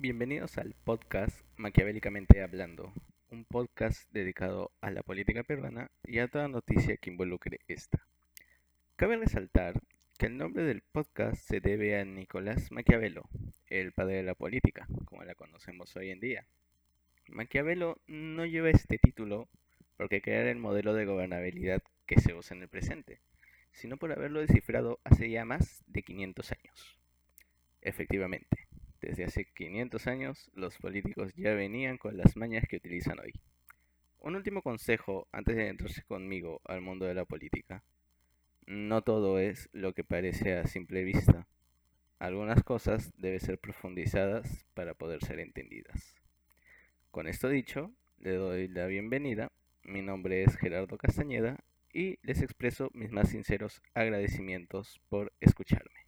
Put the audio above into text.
Bienvenidos al podcast Maquiavélicamente Hablando, un podcast dedicado a la política peruana y a toda noticia que involucre esta. Cabe resaltar que el nombre del podcast se debe a Nicolás Maquiavelo, el padre de la política, como la conocemos hoy en día. Maquiavelo no lleva este título porque crea el modelo de gobernabilidad que se usa en el presente, sino por haberlo descifrado hace ya más de 500 años. Efectivamente, desde hace 500 años los políticos ya venían con las mañas que utilizan hoy. Un último consejo antes de entrarse conmigo al mundo de la política. No todo es lo que parece a simple vista. Algunas cosas deben ser profundizadas para poder ser entendidas. Con esto dicho, le doy la bienvenida. Mi nombre es Gerardo Castañeda y les expreso mis más sinceros agradecimientos por escucharme.